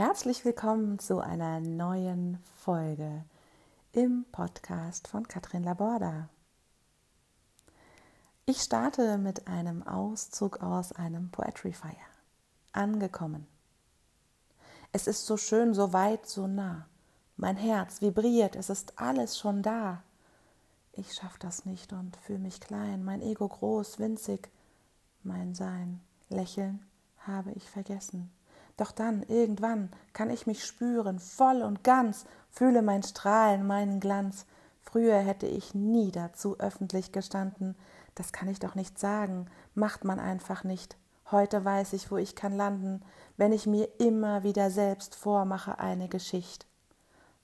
Herzlich willkommen zu einer neuen Folge im Podcast von Katrin Laborda. Ich starte mit einem Auszug aus einem Poetry Fire. Angekommen. Es ist so schön, so weit, so nah. Mein Herz vibriert, es ist alles schon da. Ich schaff das nicht und fühle mich klein, mein Ego groß, winzig. Mein Sein, Lächeln habe ich vergessen. Doch dann, irgendwann, kann ich mich spüren, voll und ganz, fühle mein Strahlen, meinen Glanz. Früher hätte ich nie dazu öffentlich gestanden. Das kann ich doch nicht sagen, macht man einfach nicht. Heute weiß ich, wo ich kann landen, wenn ich mir immer wieder selbst vormache eine Geschichte.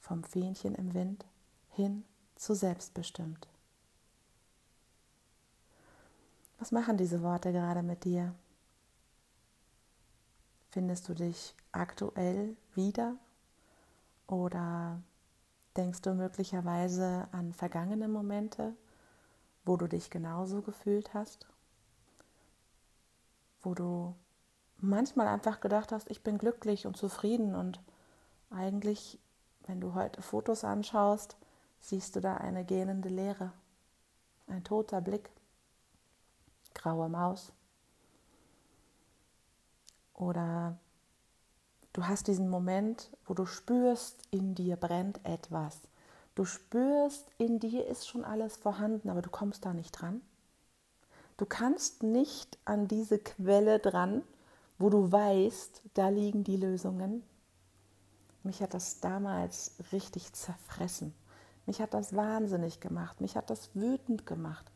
Vom Fähnchen im Wind hin zu selbstbestimmt. Was machen diese Worte gerade mit dir? Findest du dich aktuell wieder oder denkst du möglicherweise an vergangene Momente, wo du dich genauso gefühlt hast? Wo du manchmal einfach gedacht hast, ich bin glücklich und zufrieden und eigentlich, wenn du heute Fotos anschaust, siehst du da eine gähnende Leere, ein toter Blick, graue Maus. Oder du hast diesen Moment, wo du spürst, in dir brennt etwas. Du spürst, in dir ist schon alles vorhanden, aber du kommst da nicht dran. Du kannst nicht an diese Quelle dran, wo du weißt, da liegen die Lösungen. Mich hat das damals richtig zerfressen. Mich hat das wahnsinnig gemacht. Mich hat das wütend gemacht.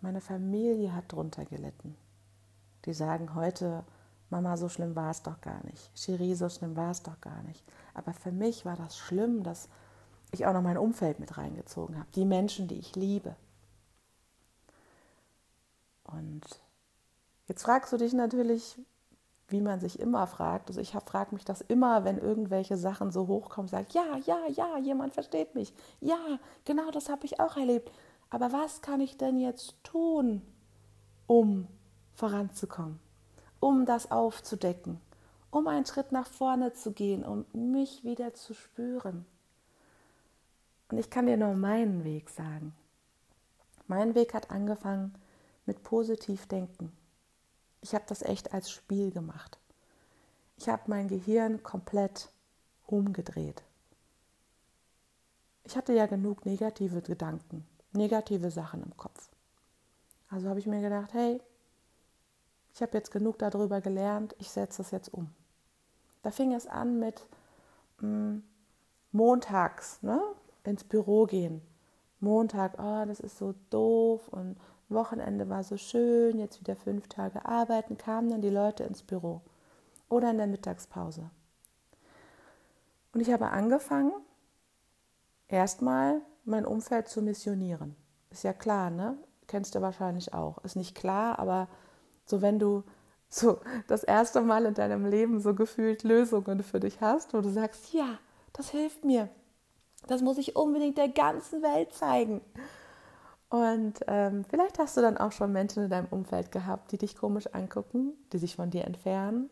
Meine Familie hat drunter gelitten. Die sagen heute, Mama, so schlimm war es doch gar nicht. Cherie, so schlimm war es doch gar nicht. Aber für mich war das schlimm, dass ich auch noch mein Umfeld mit reingezogen habe. Die Menschen, die ich liebe. Und jetzt fragst du dich natürlich, wie man sich immer fragt. Also ich frage mich das immer, wenn irgendwelche Sachen so hochkommen, sage ja, ja, ja, jemand versteht mich. Ja, genau das habe ich auch erlebt. Aber was kann ich denn jetzt tun, um voranzukommen? Um das aufzudecken, um einen Schritt nach vorne zu gehen, um mich wieder zu spüren. Und ich kann dir nur meinen Weg sagen. Mein Weg hat angefangen mit positiv denken. Ich habe das echt als Spiel gemacht. Ich habe mein Gehirn komplett umgedreht. Ich hatte ja genug negative Gedanken, negative Sachen im Kopf. Also habe ich mir gedacht, hey, ich habe jetzt genug darüber gelernt, ich setze es jetzt um. Da fing es an mit mh, hm, montags ne, ins Büro gehen. Montag, oh, das ist so doof und Wochenende war so schön, jetzt wieder fünf Tage arbeiten, kamen dann die Leute ins Büro oder in der Mittagspause. Und ich habe angefangen, erstmal mein Umfeld zu missionieren. Ist ja klar, ne? Kennst du wahrscheinlich auch. Ist nicht klar, aber so wenn du so das erste Mal in deinem Leben so gefühlt Lösungen für dich hast, wo du sagst, ja, das hilft mir. Das muss ich unbedingt der ganzen Welt zeigen. Und ähm, vielleicht hast du dann auch schon Menschen in deinem Umfeld gehabt, die dich komisch angucken, die sich von dir entfernen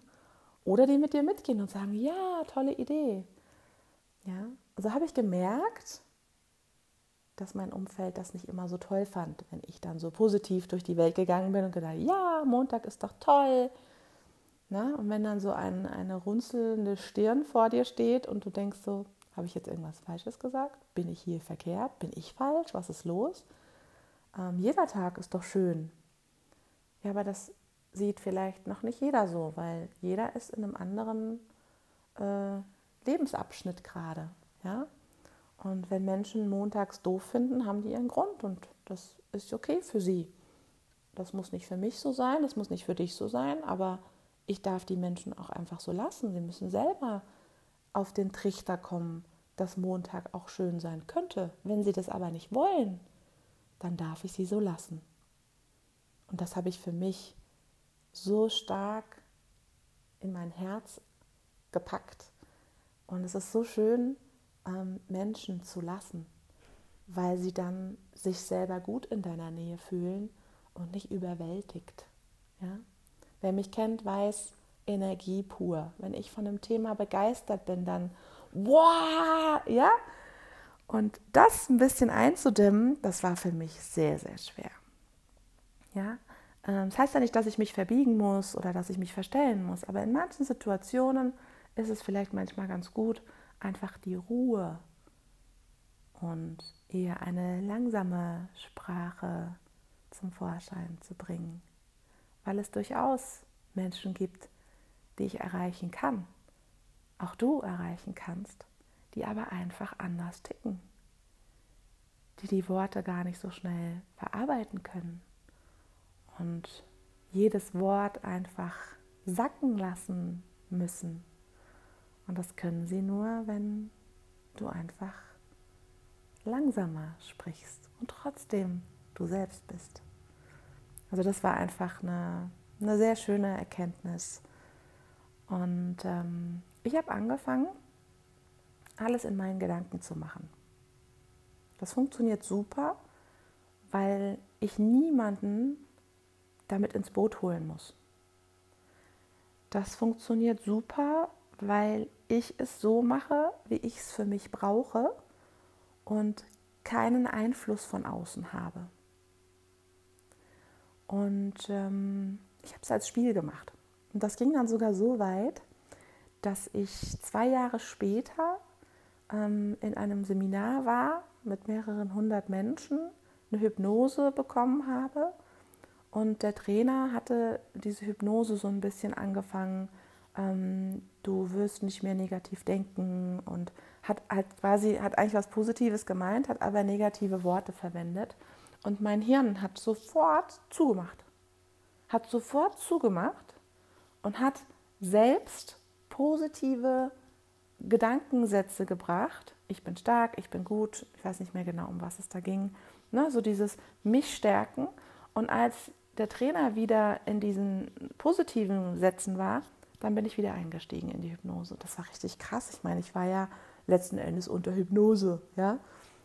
oder die mit dir mitgehen und sagen, ja, tolle Idee. Ja, also habe ich gemerkt, dass mein Umfeld das nicht immer so toll fand, wenn ich dann so positiv durch die Welt gegangen bin und gedacht, ja, Montag ist doch toll. Na, und wenn dann so ein, eine runzelnde Stirn vor dir steht und du denkst so, habe ich jetzt irgendwas Falsches gesagt? Bin ich hier verkehrt? Bin ich falsch? Was ist los? Ähm, jeder Tag ist doch schön. Ja, aber das sieht vielleicht noch nicht jeder so, weil jeder ist in einem anderen äh, Lebensabschnitt gerade. Ja? Und wenn Menschen montags doof finden, haben die ihren Grund und das ist okay für sie. Das muss nicht für mich so sein, das muss nicht für dich so sein, aber ich darf die Menschen auch einfach so lassen. Sie müssen selber auf den Trichter kommen, dass Montag auch schön sein könnte. Wenn sie das aber nicht wollen, dann darf ich sie so lassen. Und das habe ich für mich so stark in mein Herz gepackt. Und es ist so schön, ähm, Menschen zu lassen, weil sie dann sich selber gut in deiner Nähe fühlen und nicht überwältigt. Ja? Wer mich kennt, weiß, Energie pur. Wenn ich von einem Thema begeistert bin, dann wow, ja? Und das ein bisschen einzudimmen, das war für mich sehr, sehr schwer. Ja, ähm, das heißt ja nicht, dass ich mich verbiegen muss oder dass ich mich verstellen muss, aber in manchen Situationen ist es vielleicht manchmal ganz gut, einfach die Ruhe und eher eine langsame Sprache zum Vorschein zu bringen, weil es durchaus Menschen gibt, die ich erreichen kann, auch du erreichen kannst, die aber einfach anders ticken, die die Worte gar nicht so schnell verarbeiten können und jedes Wort einfach sacken lassen müssen. Und das können sie nur, wenn du einfach langsamer sprichst und trotzdem du selbst bist. Also das war einfach eine, eine sehr schöne Erkenntnis. Und ähm, ich habe angefangen, alles in meinen Gedanken zu machen. Das funktioniert super, weil ich niemanden damit ins Boot holen muss. Das funktioniert super, weil ich es so mache, wie ich es für mich brauche und keinen Einfluss von außen habe. Und ähm, ich habe es als Spiel gemacht. Und das ging dann sogar so weit, dass ich zwei Jahre später ähm, in einem Seminar war mit mehreren hundert Menschen, eine Hypnose bekommen habe. Und der Trainer hatte diese Hypnose so ein bisschen angefangen, ähm, du wirst nicht mehr negativ denken und hat halt quasi, hat eigentlich was Positives gemeint, hat aber negative Worte verwendet. Und mein Hirn hat sofort zugemacht. Hat sofort zugemacht und hat selbst positive Gedankensätze gebracht. Ich bin stark, ich bin gut, ich weiß nicht mehr genau, um was es da ging. Ne, so dieses mich stärken. Und als der Trainer wieder in diesen positiven Sätzen war, dann bin ich wieder eingestiegen in die Hypnose. Das war richtig krass. Ich meine, ich war ja letzten Endes unter Hypnose. Ja?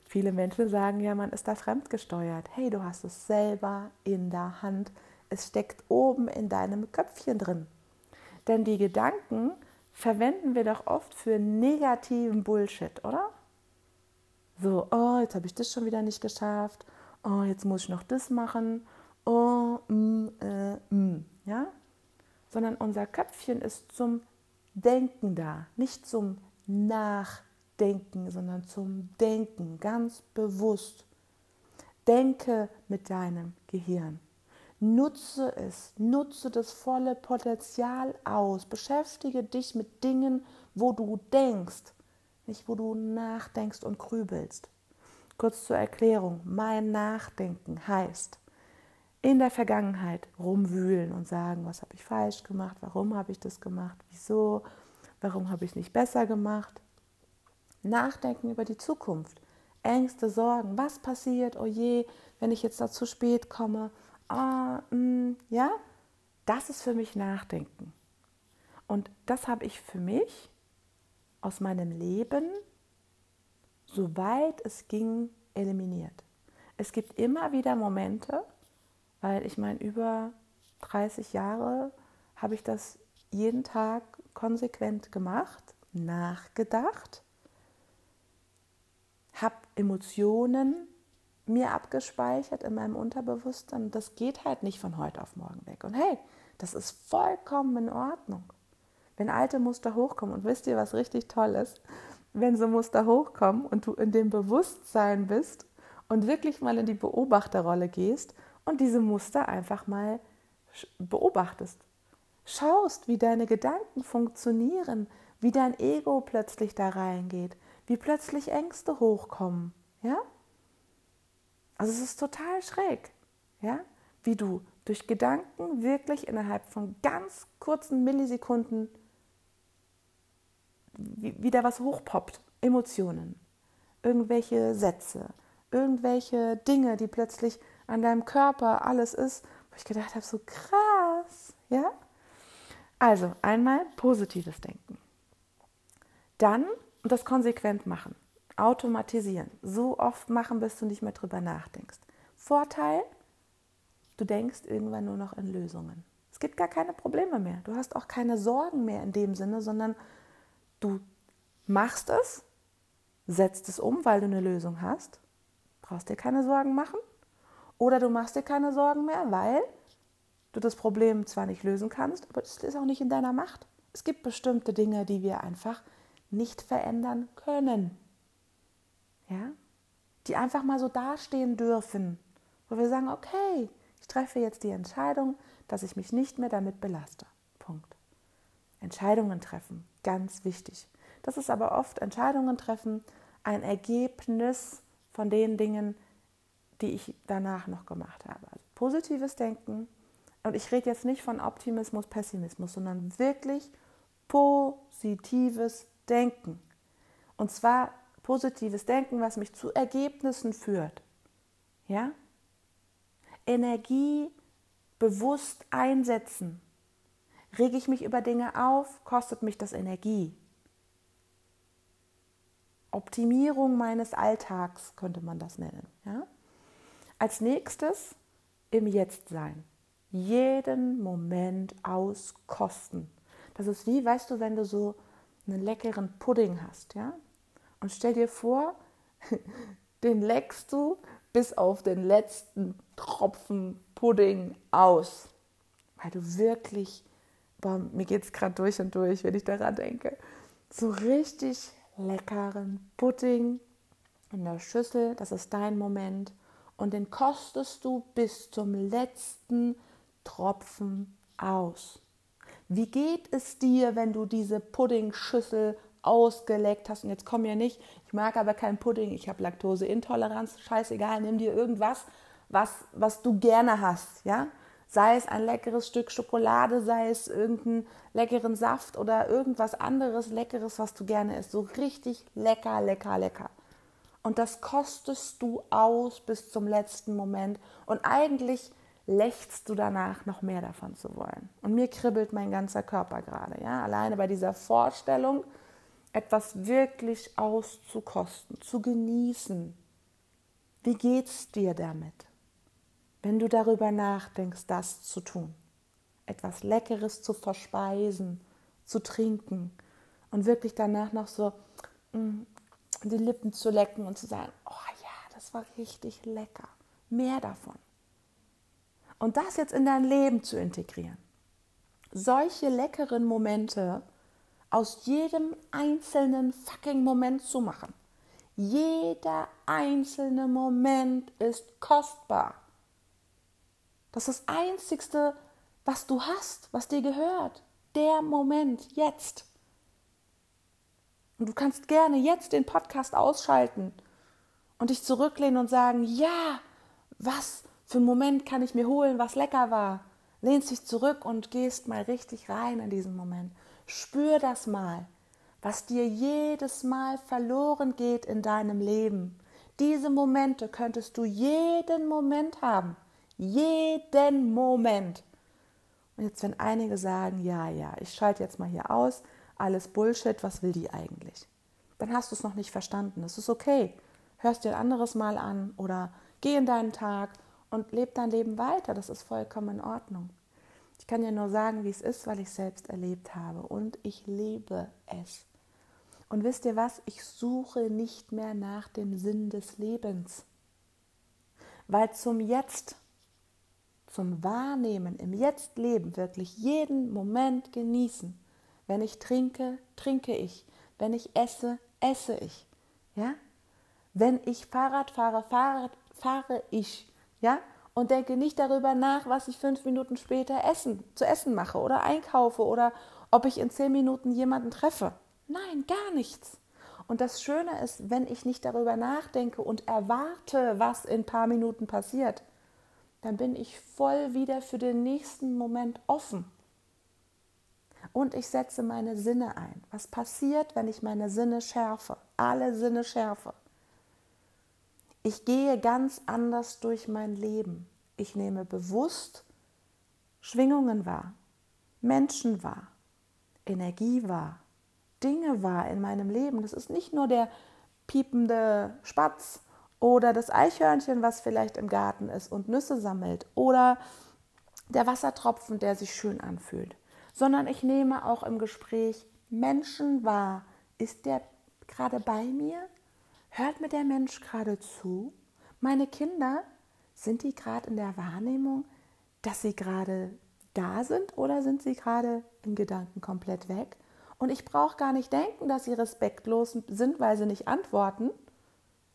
Viele Menschen sagen ja, man ist da fremdgesteuert. Hey, du hast es selber in der Hand. Es steckt oben in deinem Köpfchen drin. Denn die Gedanken verwenden wir doch oft für negativen Bullshit, oder? So, oh, jetzt habe ich das schon wieder nicht geschafft. Oh, jetzt muss ich noch das machen. Oh, mm, äh, mm, ja? Sondern unser Köpfchen ist zum Denken da, nicht zum Nachdenken, sondern zum Denken, ganz bewusst. Denke mit deinem Gehirn. Nutze es, nutze das volle Potenzial aus. Beschäftige dich mit Dingen, wo du denkst, nicht wo du nachdenkst und grübelst. Kurz zur Erklärung, mein Nachdenken heißt, in der Vergangenheit rumwühlen und sagen, was habe ich falsch gemacht, warum habe ich das gemacht, wieso, warum habe ich es nicht besser gemacht. Nachdenken über die Zukunft, Ängste, Sorgen, was passiert, oh je, wenn ich jetzt da zu spät komme, mh, mm, ja, das ist für mich Nachdenken. Und das habe ich für mich aus meinem Leben, soweit es ging, eliminiert. Es gibt immer wieder Momente, weil ich meine, über 30 Jahre habe ich das jeden Tag konsequent gemacht, nachgedacht, habe Emotionen mir abgespeichert in meinem Unterbewusstsein. Das geht halt nicht von heute auf morgen weg. Und hey, das ist vollkommen in Ordnung. Wenn alte Muster hochkommen, und wisst ihr, was richtig toll ist? Wenn so Muster hochkommen und du in dem Bewusstsein bist und wirklich mal in die Beobachterrolle gehst und diese Muster einfach mal beobachtest. Schaust, wie deine Gedanken funktionieren, wie dein Ego plötzlich da reingeht, wie plötzlich Ängste hochkommen, ja? Also es ist total schräg, ja, wie du durch Gedanken wirklich innerhalb von ganz kurzen Millisekunden wieder was hochpoppt, Emotionen, irgendwelche Sätze, irgendwelche Dinge, die plötzlich an deinem Körper alles ist, wo ich gedacht habe, so krass, ja? Also einmal positives Denken. Dann das konsequent machen. Automatisieren. So oft machen, bis du nicht mehr drüber nachdenkst. Vorteil, du denkst irgendwann nur noch in Lösungen. Es gibt gar keine Probleme mehr. Du hast auch keine Sorgen mehr in dem Sinne, sondern du machst es, setzt es um, weil du eine Lösung hast, brauchst dir keine Sorgen machen. Oder du machst dir keine Sorgen mehr, weil du das Problem zwar nicht lösen kannst, aber es ist auch nicht in deiner Macht. Es gibt bestimmte Dinge, die wir einfach nicht verändern können. Ja? Die einfach mal so dastehen dürfen, wo wir sagen, okay, ich treffe jetzt die Entscheidung, dass ich mich nicht mehr damit belaste. Punkt. Entscheidungen treffen, ganz wichtig. Das ist aber oft Entscheidungen treffen, ein Ergebnis von den Dingen, die ich danach noch gemacht habe. Also positives Denken. Und ich rede jetzt nicht von Optimismus, Pessimismus, sondern wirklich positives Denken. Und zwar positives Denken, was mich zu Ergebnissen führt. Ja? Energie bewusst einsetzen. Rege ich mich über Dinge auf, kostet mich das Energie. Optimierung meines Alltags könnte man das nennen. Ja? Als nächstes im Jetzt sein. Jeden Moment auskosten. Das ist wie, weißt du, wenn du so einen leckeren Pudding hast, ja? Und stell dir vor, den leckst du bis auf den letzten Tropfen Pudding aus. Weil du wirklich, boah, mir geht es gerade durch und durch, wenn ich daran denke, so richtig leckeren Pudding in der Schüssel, das ist dein Moment. Und den kostest du bis zum letzten Tropfen aus. Wie geht es dir, wenn du diese Puddingschüssel ausgeleckt hast? Und jetzt komm ja nicht, ich mag aber keinen Pudding, ich habe Laktoseintoleranz, scheißegal, nimm dir irgendwas, was, was du gerne hast, ja? sei es ein leckeres Stück Schokolade, sei es irgendeinen leckeren Saft oder irgendwas anderes Leckeres, was du gerne isst. So richtig lecker, lecker, lecker. Und das kostest du aus bis zum letzten Moment. Und eigentlich lächst du danach, noch mehr davon zu wollen. Und mir kribbelt mein ganzer Körper gerade. Ja? Alleine bei dieser Vorstellung, etwas wirklich auszukosten, zu genießen. Wie geht's dir damit? wenn du darüber nachdenkst, das zu tun, etwas Leckeres zu verspeisen, zu trinken und wirklich danach noch so mm, die Lippen zu lecken und zu sagen, oh ja, das war richtig lecker, mehr davon. Und das jetzt in dein Leben zu integrieren. Solche leckeren Momente aus jedem einzelnen fucking Moment zu machen. Jeder einzelne Moment ist kostbar. Das ist das Einzigste, was du hast, was dir gehört. Der Moment, jetzt. Und du kannst gerne jetzt den Podcast ausschalten und dich zurücklehnen und sagen, ja, was für einen Moment kann ich mir holen, was lecker war. Lehnst dich zurück und gehst mal richtig rein in diesen Moment. Spür das mal, was dir jedes Mal verloren geht in deinem Leben. Diese Momente könntest du jeden Moment haben. Jeden Moment. Und jetzt, wenn einige sagen, ja, ja, ich schalte jetzt mal hier aus, alles Bullshit, was will die eigentlich? Dann hast du es noch nicht verstanden. Das ist okay. Hörst dir ein anderes Mal an oder geh in deinen Tag und leb dein Leben weiter. Das ist vollkommen in Ordnung. Ich kann dir nur sagen, wie es ist, weil ich es selbst erlebt habe und ich liebe es. Und wisst ihr was? Ich suche nicht mehr nach dem Sinn des Lebens, weil zum Jetzt zum Wahrnehmen, im Jetzt leben, wirklich jeden Moment genießen. Wenn ich trinke, trinke ich. Wenn ich esse, esse ich. Ja? Wenn ich Fahrrad fahre, Fahrrad fahre ich. Ja? Und denke nicht darüber nach, was ich fünf Minuten später essen, zu essen mache oder einkaufe oder ob ich in zehn Minuten jemanden treffe. Nein, gar nichts. Und das Schöne ist, wenn ich nicht darüber nachdenke und erwarte, was in ein paar Minuten passiert, dann bin ich voll wieder für den nächsten Moment offen. Und ich setze meine Sinne ein. Was passiert, wenn ich meine Sinne schärfe? Alle Sinne schärfe. Ich gehe ganz anders durch mein Leben. Ich nehme bewusst Schwingungen wahr, Menschen wahr, Energie wahr, Dinge wahr in meinem Leben. Das ist nicht nur der piepende Spatz oder das Eichhörnchen, was vielleicht im Garten ist und Nüsse sammelt. Oder der Wassertropfen, der sich schön anfühlt, sondern ich nehme auch im Gespräch Menschen wahr. Ist der gerade bei mir? Hört mir der Mensch gerade zu? Meine Kinder, sind die gerade in der Wahrnehmung, dass sie gerade da sind oder sind sie gerade in Gedanken komplett weg? Und ich brauche gar nicht denken, dass sie respektlos sind, weil sie nicht antworten,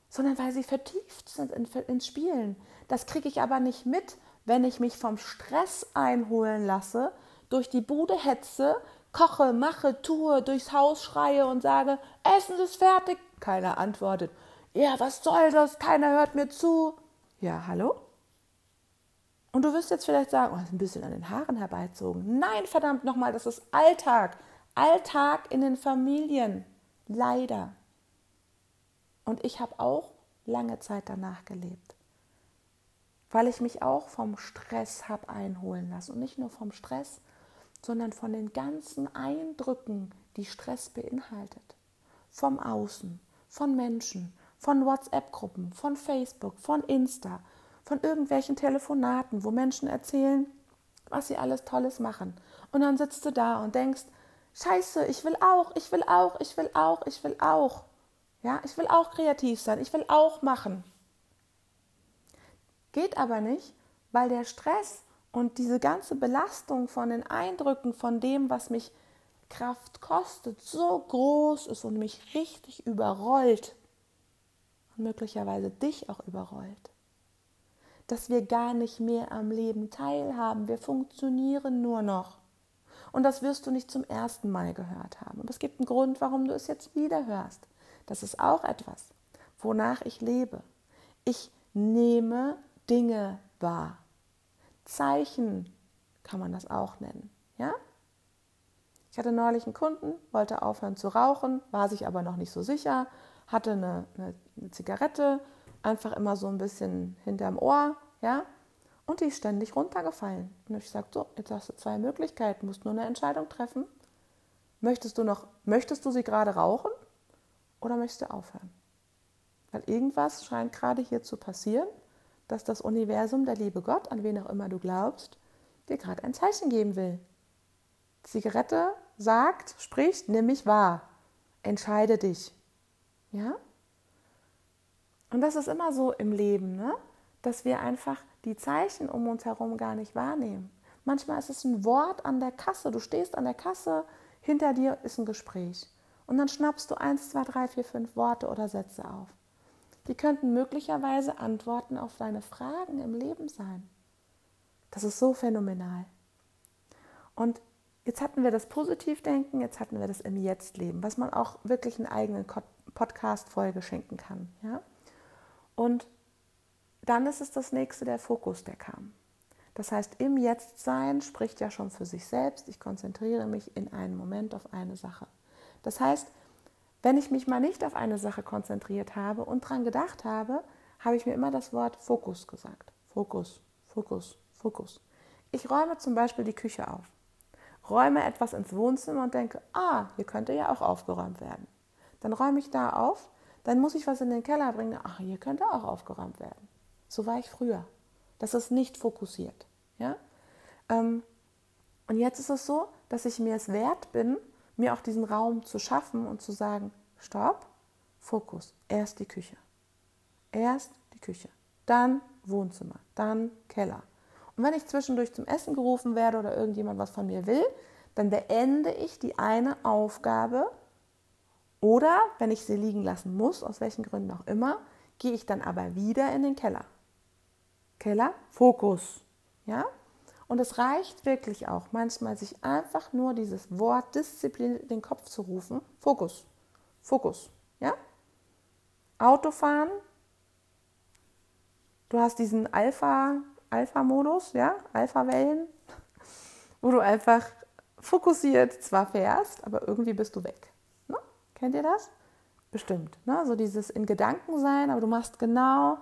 sondern weil sie vertieft sind ins Spielen. Das kriege ich aber nicht mit, wenn ich mich vom Stress einholen lasse, durch die Bude hetze, koche, mache, tue, durchs Haus schreie und sage, Essen ist fertig. Keiner antwortet. Ja, was soll das? Keiner hört mir zu. Ja, hallo? Und du wirst jetzt vielleicht sagen, oh, ist ein bisschen an den Haaren herbeizogen. Nein, verdammt nochmal, das ist Alltag. Alltag in den Familien. Leider. Und ich habe auch lange Zeit danach gelebt. Weil ich mich auch vom Stress habe einholen lassen. Und nicht nur vom Stress, sondern von den ganzen Eindrücken, die Stress beinhaltet. Vom Außen, von Menschen, von WhatsApp-Gruppen, von Facebook, von Insta, von irgendwelchen Telefonaten, wo Menschen erzählen, was sie alles Tolles machen. Und dann sitzt du da und denkst, Scheiße, ich will auch, ich will auch, ich will auch, ich will auch. Ja, ich will auch kreativ sein, ich will auch machen. Geht aber nicht, weil der Stress und diese ganze Belastung von den Eindrücken, von dem, was mich Kraft kostet, so groß ist und mich richtig überrollt und möglicherweise dich auch überrollt dass wir gar nicht mehr am Leben teilhaben. Wir funktionieren nur noch. Und das wirst du nicht zum ersten Mal gehört haben. Aber es gibt einen Grund, warum du es jetzt wieder hörst. Das ist auch etwas, wonach ich lebe. Ich nehme Dinge wahr. Zeichen kann man das auch nennen. Ja? Ich hatte neulich einen Kunden, wollte aufhören zu rauchen, war sich aber noch nicht so sicher, hatte eine, eine, eine Zigarette, einfach immer so ein bisschen hinterm Ohr, ja, und die ist ständig runtergefallen. Und ich sagte, so, jetzt hast du zwei Möglichkeiten, musst nur eine Entscheidung treffen. Möchtest du noch, möchtest du sie gerade rauchen oder möchtest du aufhören? Weil irgendwas scheint gerade hier zu passieren, dass das Universum, der liebe Gott, an wen auch immer du glaubst, dir gerade ein Zeichen geben will. Zigarette sagt, spricht, nimm mich wahr, entscheide dich. Ja? Und das ist immer so im Leben, ne? dass wir einfach die Zeichen um uns herum gar nicht wahrnehmen. Manchmal ist es ein Wort an der Kasse. Du stehst an der Kasse, hinter dir ist ein Gespräch. Und dann schnappst du eins, zwei, drei, vier, fünf Worte oder Sätze auf. Die könnten möglicherweise Antworten auf deine Fragen im Leben sein. Das ist so phänomenal. Und jetzt hatten wir das Positivdenken, jetzt hatten wir das im Jetzt-Leben, was man auch wirklich einen eigenen Podcast-Folge schenken kann. Ja? Und dann ist es das nächste, der Fokus, der kam. Das heißt, im Jetztsein spricht ja schon für sich selbst, ich konzentriere mich in einem Moment auf eine Sache. Das heißt, wenn ich mich mal nicht auf eine Sache konzentriert habe und dran gedacht habe, habe ich mir immer das Wort Fokus gesagt. Fokus, Fokus, Fokus. Ich räume zum Beispiel die Küche auf, räume etwas ins Wohnzimmer und denke, ah, hier könnte ja auch aufgeräumt werden. Dann räume ich da auf dann muss ich was in den Keller bringen. Ach, hier könnte auch aufgeräumt werden. So war ich früher. Das ist nicht fokussiert. Ja? Ähm, und jetzt ist es so, dass ich mir es wert bin, mir auch diesen Raum zu schaffen und zu sagen, stopp, Fokus, erst die Küche. Erst die Küche, dann Wohnzimmer, dann Keller. Und wenn ich zwischendurch zum Essen gerufen werde oder irgendjemand was von mir will, dann beende ich die eine Aufgabe oder wenn ich sie liegen lassen muss, aus welchen Gründen auch immer, gehe ich dann aber wieder in den Keller. Keller, Fokus. Ja? Und es reicht wirklich auch manchmal, sich einfach nur dieses Wort Disziplin in den Kopf zu rufen. Fokus. Fokus. Ja? Autofahren. Du hast diesen Alpha, Alpha-Modus, ja, Alpha-Wellen, wo du einfach fokussiert zwar fährst, aber irgendwie bist du weg. Kennt ihr das? Bestimmt. Ne? So dieses in Gedanken sein, aber du machst genau,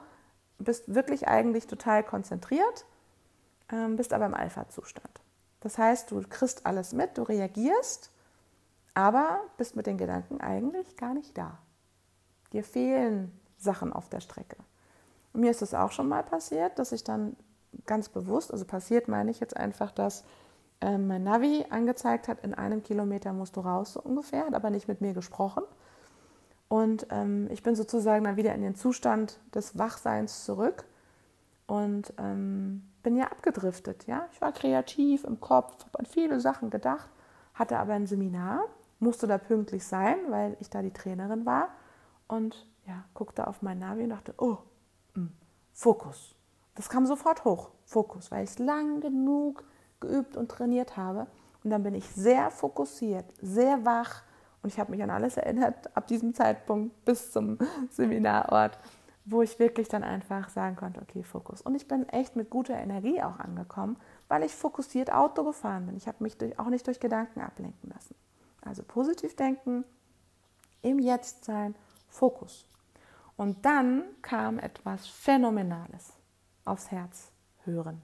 bist wirklich eigentlich total konzentriert, bist aber im Alpha-Zustand. Das heißt, du kriegst alles mit, du reagierst, aber bist mit den Gedanken eigentlich gar nicht da. Dir fehlen Sachen auf der Strecke. Und mir ist es auch schon mal passiert, dass ich dann ganz bewusst, also passiert meine ich jetzt einfach, dass äh, mein Navi angezeigt hat, in einem Kilometer musst du raus so ungefähr, hat aber nicht mit mir gesprochen. Und ähm, ich bin sozusagen dann wieder in den Zustand des Wachseins zurück und ähm, bin ja abgedriftet. Ja? Ich war kreativ im Kopf, habe an viele Sachen gedacht, hatte aber ein Seminar, musste da pünktlich sein, weil ich da die Trainerin war und ja, guckte auf mein Navi und dachte, oh, hm, Fokus. Das kam sofort hoch, Fokus, weil ich es lang genug geübt und trainiert habe. Und dann bin ich sehr fokussiert, sehr wach und ich habe mich an alles erinnert ab diesem Zeitpunkt bis zum Seminarort, wo ich wirklich dann einfach sagen konnte, okay, Fokus. Und ich bin echt mit guter Energie auch angekommen, weil ich fokussiert Auto gefahren bin. Ich habe mich durch, auch nicht durch Gedanken ablenken lassen. Also positiv denken, im Jetzt sein, Fokus. Und dann kam etwas Phänomenales aufs Herz hören.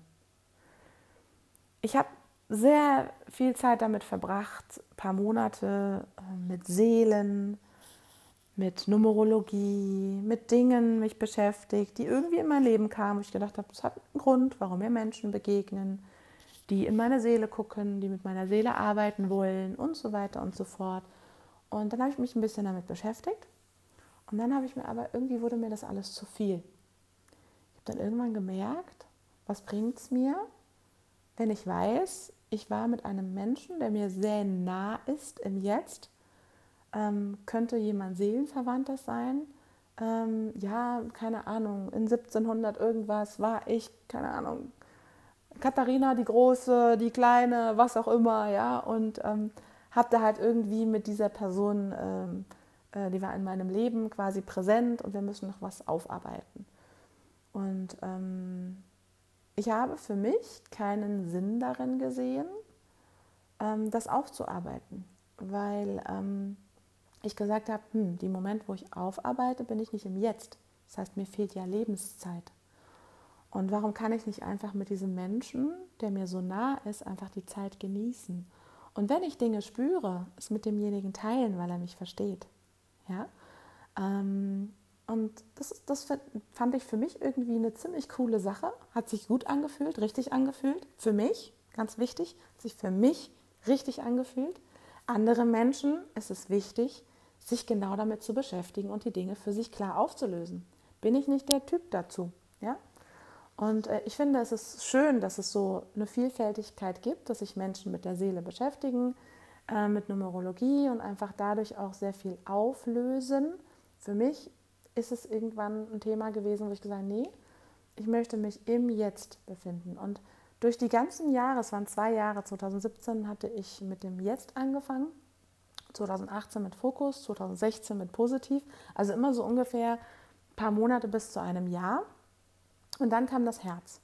Ich habe sehr viel Zeit damit verbracht, ein paar Monate äh, mit Seelen, mit Numerologie, mit Dingen mich beschäftigt, die irgendwie in mein Leben kamen. Wo ich gedacht habe, das hat einen Grund, warum mir Menschen begegnen, die in meine Seele gucken, die mit meiner Seele arbeiten wollen und so weiter und so fort. Und dann habe ich mich ein bisschen damit beschäftigt. Und dann habe ich mir aber, irgendwie wurde mir das alles zu viel. Ich habe dann irgendwann gemerkt, was bringt es mir, wenn ich weiß, ich war mit einem Menschen, der mir sehr nah ist im Jetzt. Ähm, könnte jemand Seelenverwandtes sein? Ähm, ja, keine Ahnung, in 1700 irgendwas war ich, keine Ahnung, Katharina die Große, die Kleine, was auch immer, ja, und ähm, habe da halt irgendwie mit dieser Person, ähm, äh, die war in meinem Leben quasi präsent und wir müssen noch was aufarbeiten. Und ähm, ich habe für mich keinen Sinn darin gesehen, ähm, das aufzuarbeiten, weil ähm, ich gesagt habe, hm, die Moment, wo ich aufarbeite, bin ich nicht im Jetzt. Das heißt, mir fehlt ja Lebenszeit. Und warum kann ich nicht einfach mit diesem Menschen, der mir so nah ist, einfach die Zeit genießen? Und wenn ich Dinge spüre, es mit demjenigen teilen, weil er mich versteht. Ja? Ähm, und das, das fand ich für mich irgendwie eine ziemlich coole Sache. Hat sich gut angefühlt, richtig angefühlt. Für mich, ganz wichtig, hat sich für mich richtig angefühlt. Andere Menschen ist es wichtig, sich genau damit zu beschäftigen und die Dinge für sich klar aufzulösen. Bin ich nicht der Typ dazu? Ja? Und äh, ich finde, es ist schön, dass es so eine Vielfältigkeit gibt, dass sich Menschen mit der Seele beschäftigen, äh, mit Numerologie und einfach dadurch auch sehr viel auflösen. Für mich ist es irgendwann ein Thema gewesen, wo ich gesagt habe, nee, ich möchte mich im Jetzt befinden. Und durch die ganzen Jahre, es waren zwei Jahre, 2017 hatte ich mit dem Jetzt angefangen, 2018 mit Fokus, 2016 mit Positiv, also immer so ungefähr ein paar Monate bis zu einem Jahr. Und dann kam das Herz.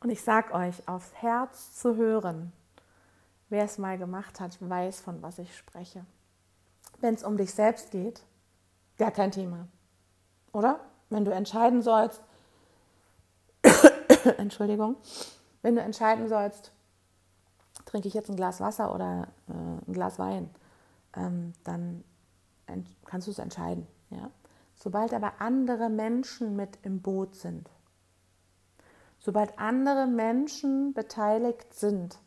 Und ich sag euch, aufs Herz zu hören, wer es mal gemacht hat, weiß, von was ich spreche. Wenn es um dich selbst geht, gar kein Thema. Oder? Wenn du entscheiden sollst, Entschuldigung, wenn du entscheiden sollst, trinke ich jetzt ein Glas Wasser oder äh, ein Glas Wein, ähm, dann kannst du es entscheiden. Ja? Sobald aber andere Menschen mit im Boot sind, sobald andere Menschen beteiligt sind,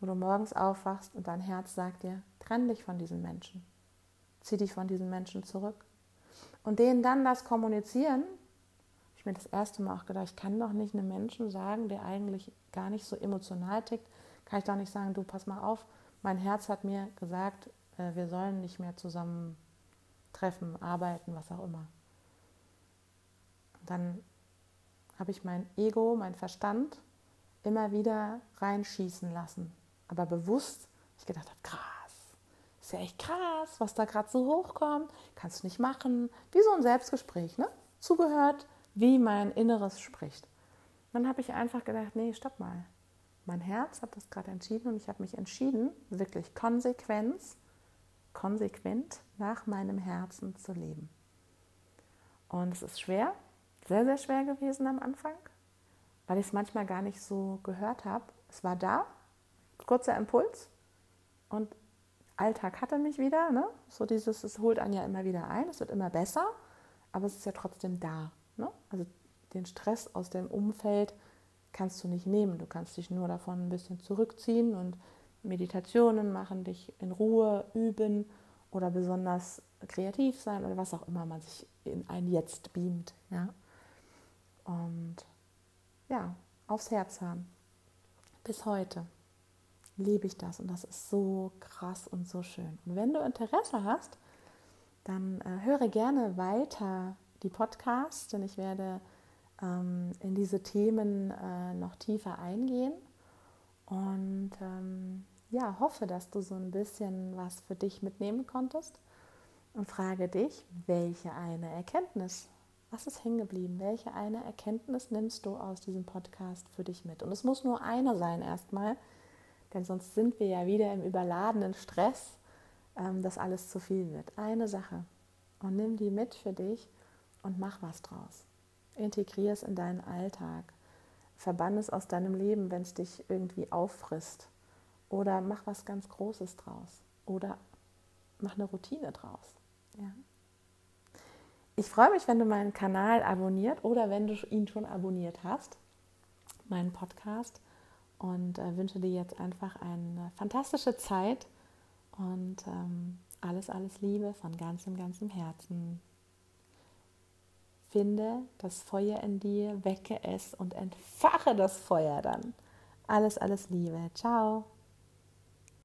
wo du morgens aufwachst und dein Herz sagt dir, trenn dich von diesen Menschen, zieh dich von diesen Menschen zurück und denen dann das kommunizieren, ich mir das erste Mal auch gedacht, ich kann doch nicht einem Menschen sagen, der eigentlich gar nicht so emotional tickt, kann ich doch nicht sagen, du pass mal auf, mein Herz hat mir gesagt, äh, wir sollen nicht mehr zusammen treffen, arbeiten, was auch immer. Dann habe ich mein Ego, mein Verstand immer wieder reinschießen lassen. Aber bewusst, ich gedacht habe, krass ist ja echt krass, was da gerade so hochkommt. Kannst du nicht machen. Wie so ein Selbstgespräch, ne? Zugehört, wie mein Inneres spricht. Dann habe ich einfach gedacht, nee, stopp mal. Mein Herz hat das gerade entschieden und ich habe mich entschieden, wirklich konsequent, konsequent nach meinem Herzen zu leben. Und es ist schwer, sehr, sehr schwer gewesen am Anfang, weil ich es manchmal gar nicht so gehört habe. Es war da, kurzer Impuls und Alltag hatte mich wieder. Ne? So dieses, es holt einen ja immer wieder ein, es wird immer besser, aber es ist ja trotzdem da. Ne? Also den Stress aus dem Umfeld kannst du nicht nehmen. Du kannst dich nur davon ein bisschen zurückziehen und Meditationen machen, dich in Ruhe üben oder besonders kreativ sein oder was auch immer man sich in ein Jetzt beamt. Ja? Und ja, aufs Herz hören. Bis heute lebe ich das und das ist so krass und so schön. Und wenn du Interesse hast, dann äh, höre gerne weiter die Podcasts, denn ich werde ähm, in diese Themen äh, noch tiefer eingehen und ähm, ja, hoffe, dass du so ein bisschen was für dich mitnehmen konntest und frage dich, welche eine Erkenntnis, was ist hängen geblieben, welche eine Erkenntnis nimmst du aus diesem Podcast für dich mit? Und es muss nur eine sein erstmal, denn sonst sind wir ja wieder im überladenen Stress, ähm, dass alles zu viel wird. Eine Sache und nimm die mit für dich und mach was draus. Integrier es in deinen Alltag. Verbann es aus deinem Leben, wenn es dich irgendwie auffrisst. Oder mach was ganz Großes draus. Oder mach eine Routine draus. Ja. Ich freue mich, wenn du meinen Kanal abonniert oder wenn du ihn schon abonniert hast, meinen Podcast. Und äh, wünsche dir jetzt einfach eine fantastische Zeit und ähm, alles, alles Liebe von ganzem, ganzem Herzen. Finde das Feuer in dir, wecke es und entfache das Feuer dann. Alles, alles Liebe. Ciao.